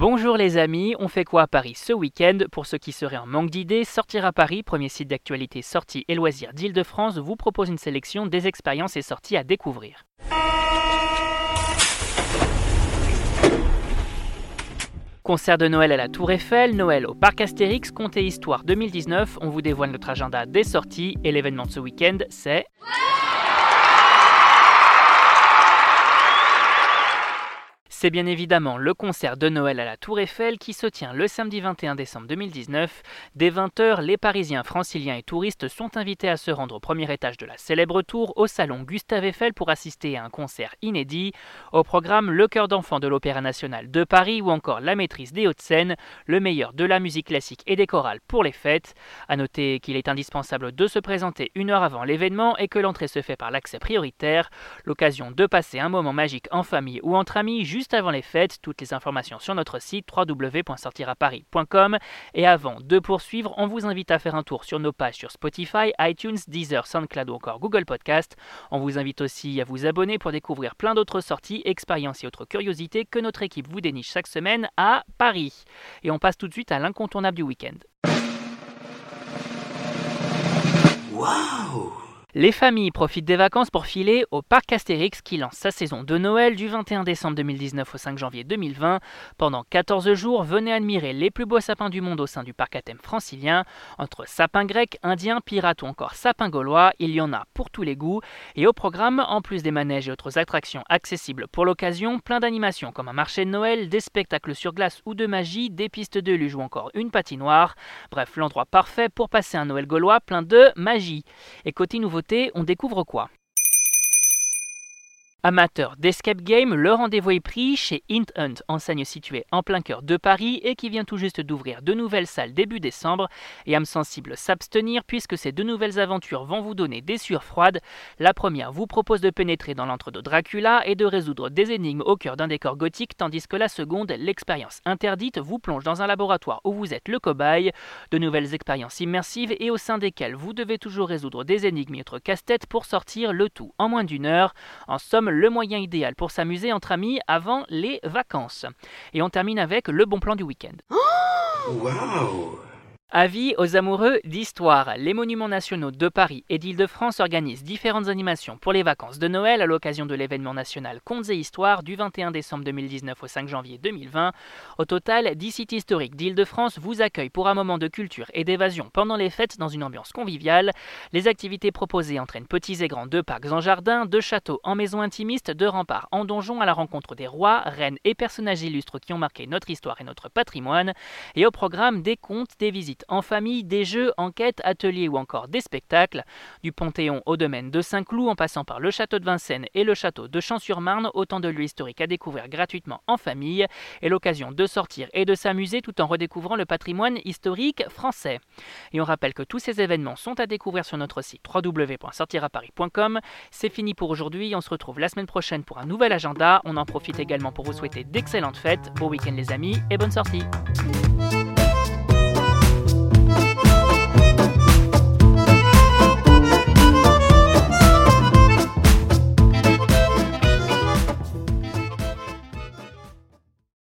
Bonjour les amis, on fait quoi à Paris ce week-end? Pour ceux qui seraient en manque d'idées, Sortir à Paris, premier site d'actualité sorties et loisirs d'Île-de-France, vous propose une sélection des expériences et sorties à découvrir. Concert de Noël à la Tour Eiffel, Noël au Parc Astérix, Comté Histoire 2019, on vous dévoile notre agenda des sorties et l'événement de ce week-end c'est... C'est bien évidemment le concert de Noël à la Tour Eiffel qui se tient le samedi 21 décembre 2019. Dès 20h, les Parisiens, franciliens et touristes sont invités à se rendre au premier étage de la célèbre tour au salon Gustave Eiffel pour assister à un concert inédit. Au programme, le chœur d'enfants de l'Opéra national de Paris ou encore la maîtrise des Hauts-de-Seine, le meilleur de la musique classique et des chorales pour les fêtes. A noter qu'il est indispensable de se présenter une heure avant l'événement et que l'entrée se fait par l'accès prioritaire. L'occasion de passer un moment magique en famille ou entre amis juste avant les fêtes. Toutes les informations sur notre site www.sortiraparis.com. Et avant de poursuivre, on vous invite à faire un tour sur nos pages sur Spotify, iTunes, Deezer, SoundCloud ou encore Google Podcast. On vous invite aussi à vous abonner pour découvrir plein d'autres sorties, expériences et autres curiosités que notre équipe vous déniche chaque semaine à Paris. Et on passe tout de suite à l'incontournable du week-end. Les familles profitent des vacances pour filer au parc Astérix qui lance sa saison de Noël du 21 décembre 2019 au 5 janvier 2020. Pendant 14 jours, venez admirer les plus beaux sapins du monde au sein du parc à thème francilien. Entre sapins grecs, indiens, pirates ou encore sapins gaulois, il y en a pour tous les goûts. Et au programme, en plus des manèges et autres attractions accessibles pour l'occasion, plein d'animations comme un marché de Noël, des spectacles sur glace ou de magie, des pistes de luge ou encore une patinoire. Bref, l'endroit parfait pour passer un Noël gaulois plein de magie. Et côté on découvre quoi? Amateur d'escape game, le rendez-vous est pris chez Int Hunt, enseigne située en plein cœur de Paris et qui vient tout juste d'ouvrir de nouvelles salles début décembre. Et âme sensible s'abstenir puisque ces deux nouvelles aventures vont vous donner des sueurs froides. La première vous propose de pénétrer dans l'antre de Dracula et de résoudre des énigmes au cœur d'un décor gothique, tandis que la seconde, l'expérience interdite, vous plonge dans un laboratoire où vous êtes le cobaye. De nouvelles expériences immersives et au sein desquelles vous devez toujours résoudre des énigmes et autres casse-têtes pour sortir le tout en moins d'une heure. En somme, le moyen idéal pour s'amuser entre amis avant les vacances. Et on termine avec le bon plan du week-end. Avis aux amoureux d'histoire. Les monuments nationaux de Paris et d'Île-de-France organisent différentes animations pour les vacances de Noël à l'occasion de l'événement national Contes et Histoire du 21 décembre 2019 au 5 janvier 2020. Au total, 10 sites historiques d'Île-de-France vous accueillent pour un moment de culture et d'évasion pendant les fêtes dans une ambiance conviviale. Les activités proposées entraînent petits et grands de parcs en jardin, de châteaux en maisons intimistes, de remparts en donjons à la rencontre des rois, reines et personnages illustres qui ont marqué notre histoire et notre patrimoine. Et au programme des contes, des visites en famille, des jeux, enquêtes, ateliers ou encore des spectacles. Du Panthéon au domaine de Saint-Cloud en passant par le château de Vincennes et le château de Champs-sur-Marne, autant de lieux historiques à découvrir gratuitement en famille et l'occasion de sortir et de s'amuser tout en redécouvrant le patrimoine historique français. Et on rappelle que tous ces événements sont à découvrir sur notre site www.sortiraparis.com. C'est fini pour aujourd'hui, on se retrouve la semaine prochaine pour un nouvel agenda. On en profite également pour vous souhaiter d'excellentes fêtes, bon week-end les amis et bonne sortie.